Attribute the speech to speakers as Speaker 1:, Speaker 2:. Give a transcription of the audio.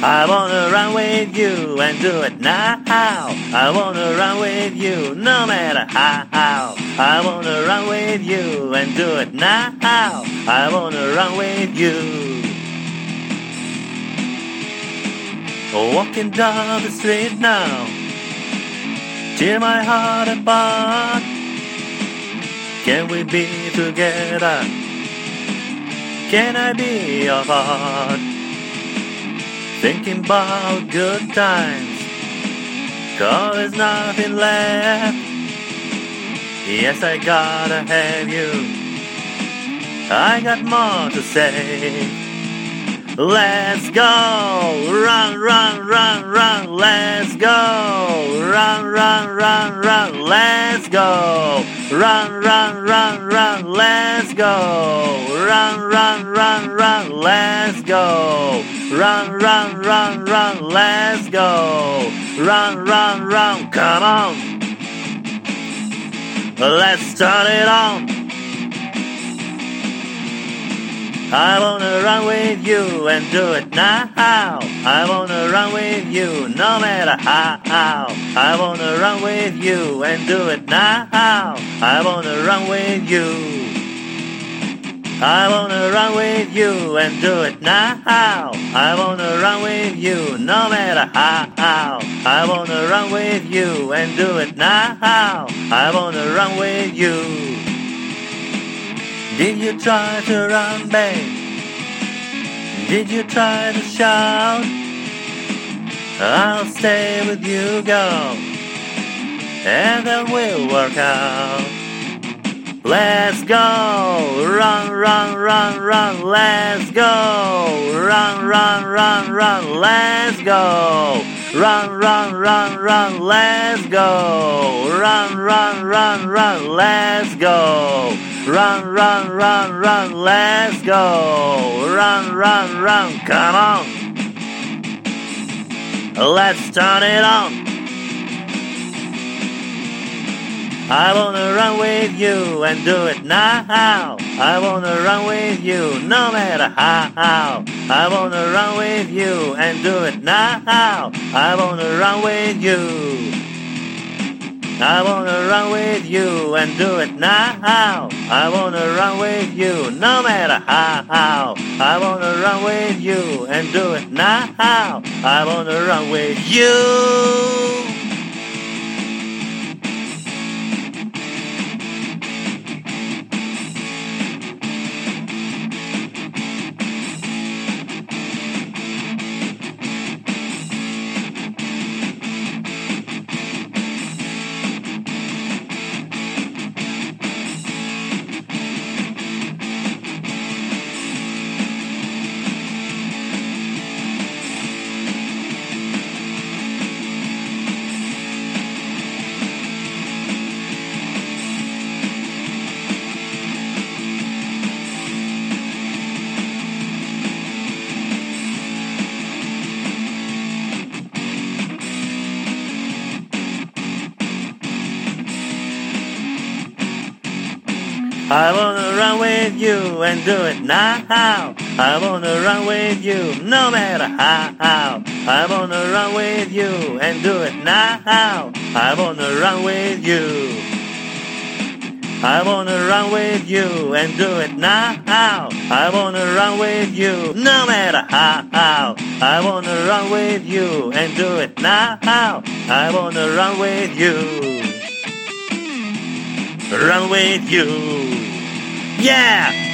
Speaker 1: I wanna run with you and do it now. I wanna run with you no matter how. I wanna run with you and do it now. I wanna run with you. Walking down the street now, tear my heart apart. Can we be together? Can I be your heart? Thinking about good times, cause there's nothing left. Yes, I gotta have you. I got more to say. Let's go! Run, run, run, run, let's go! Run, run, run, run, let's go! Run, run, run, run, let's go! Run, run, run, run, let's go! Run, run, run, run, let's go! Run, run, run, come on! Let's turn it on! I wanna run with you and do it now. I wanna run with you no matter how. I wanna run with you and do it now. I wanna run with you. I wanna run with you and do it now. I wanna run with you no matter how. I wanna run with you and do it now. I wanna run with you. Did you try to run, babe? Did you try to shout? I'll stay with you, girl, and then we'll work out. Let's go, run, run, run, run, let's go, run, run, run, run, let's go. Run, run, run, run, let's go. Run, run, run, run, let's go. Run, run, run, run, let's go. Run, run, run, come on. Let's turn it on. I wanna run with you and do it now. I wanna run with you no matter how. I wanna run with you and do it now. I wanna run with you. I wanna run with you and do it now. I wanna run with you no matter how. I wanna run with you and do it now. I wanna run with you. I wanna run with you and do it now. I wanna run with you no matter how. I wanna run with you and do it now. I wanna run with you. I wanna run with you and do it now. I wanna run with you no matter how. I wanna run with you and do it now. I wanna run with you. Run with you. Yeah!